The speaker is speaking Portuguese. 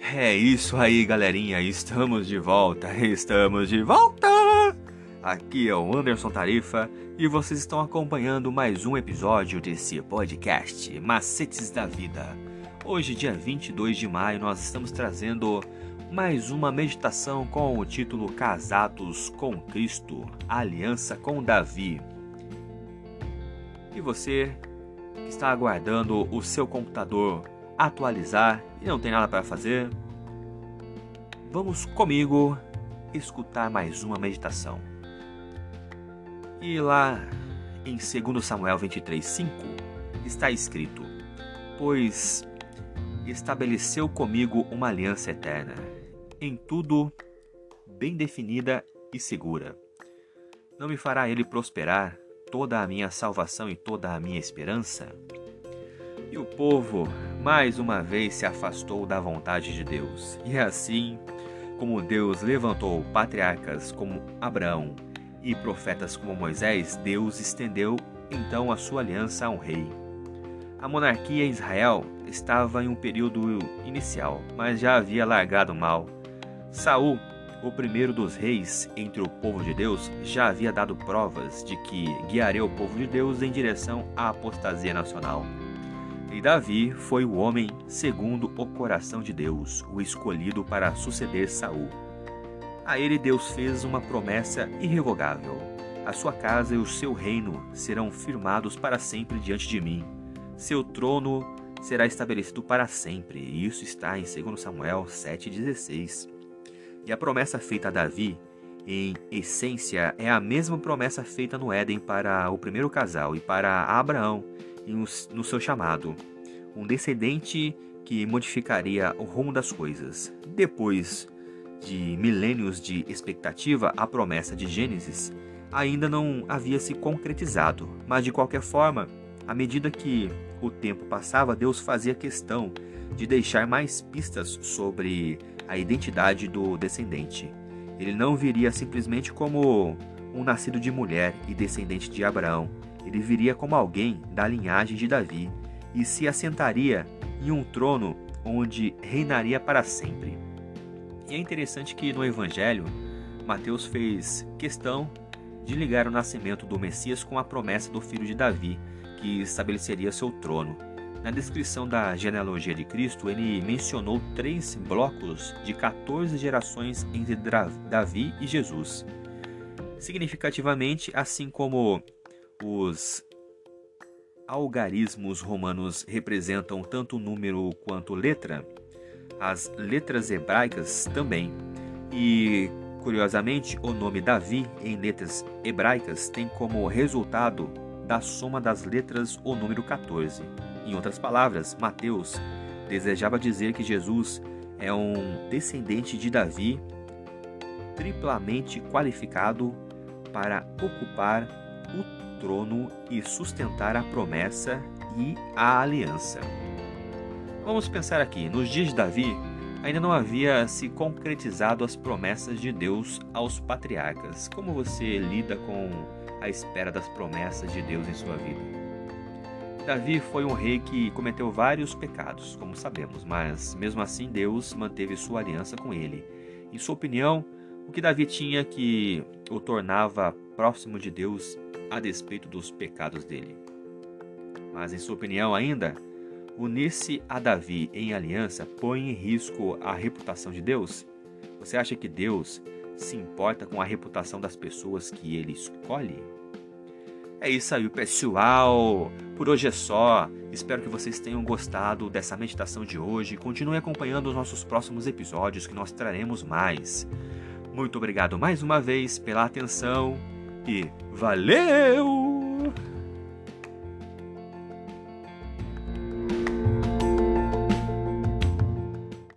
É isso aí, galerinha. Estamos de volta. Estamos de volta. Aqui é o Anderson Tarifa e vocês estão acompanhando mais um episódio desse podcast Macetes da Vida. Hoje, dia 22 de maio, nós estamos trazendo mais uma meditação com o título Casados com Cristo, Aliança com Davi. E você que está aguardando o seu computador atualizar e não tem nada para fazer, vamos comigo escutar mais uma meditação. E lá em 2 Samuel 23:5 está escrito: Pois estabeleceu comigo uma aliança eterna, em tudo bem definida e segura. Não me fará ele prosperar toda a minha salvação e toda a minha esperança? E o povo mais uma vez se afastou da vontade de Deus. E assim, como Deus levantou patriarcas como Abraão e profetas como Moisés, Deus estendeu então a sua aliança a um rei. A monarquia em Israel estava em um período inicial, mas já havia largado mal. Saul, o primeiro dos reis entre o povo de Deus, já havia dado provas de que guiaria o povo de Deus em direção à apostasia nacional. E Davi foi o homem segundo o coração de Deus, o escolhido para suceder Saul. A ele Deus fez uma promessa irrevogável: a sua casa e o seu reino serão firmados para sempre diante de mim. Seu trono será estabelecido para sempre. E isso está em 2 Samuel 7,16. E a promessa feita a Davi, em essência, é a mesma promessa feita no Éden para o primeiro casal e para Abraão no seu chamado, um descendente que modificaria o rumo das coisas. Depois de milênios de expectativa, a promessa de Gênesis ainda não havia se concretizado, mas de qualquer forma, à medida que o tempo passava, Deus fazia questão de deixar mais pistas sobre a identidade do descendente. Ele não viria simplesmente como um nascido de mulher e descendente de Abraão, ele viria como alguém da linhagem de Davi e se assentaria em um trono onde reinaria para sempre. E é interessante que no Evangelho, Mateus fez questão de ligar o nascimento do Messias com a promessa do filho de Davi, que estabeleceria seu trono. Na descrição da genealogia de Cristo, ele mencionou três blocos de 14 gerações entre Davi e Jesus. Significativamente, assim como os algarismos romanos representam tanto número quanto letra, as letras hebraicas também. E, curiosamente, o nome Davi em letras hebraicas tem como resultado da soma das letras o número 14. Em outras palavras, Mateus desejava dizer que Jesus é um descendente de Davi triplamente qualificado para ocupar o trono e sustentar a promessa e a aliança. Vamos pensar aqui: nos dias de Davi, ainda não havia se concretizado as promessas de Deus aos patriarcas. Como você lida com a espera das promessas de Deus em sua vida? Davi foi um rei que cometeu vários pecados, como sabemos, mas mesmo assim Deus manteve sua aliança com ele. Em sua opinião, o que Davi tinha que o tornava próximo de Deus a despeito dos pecados dele. Mas, em sua opinião, ainda, unir-se a Davi em aliança põe em risco a reputação de Deus? Você acha que Deus se importa com a reputação das pessoas que ele escolhe? É isso aí, pessoal. Por hoje é só. Espero que vocês tenham gostado dessa meditação de hoje. Continue acompanhando os nossos próximos episódios que nós traremos mais. Muito obrigado mais uma vez pela atenção e valeu!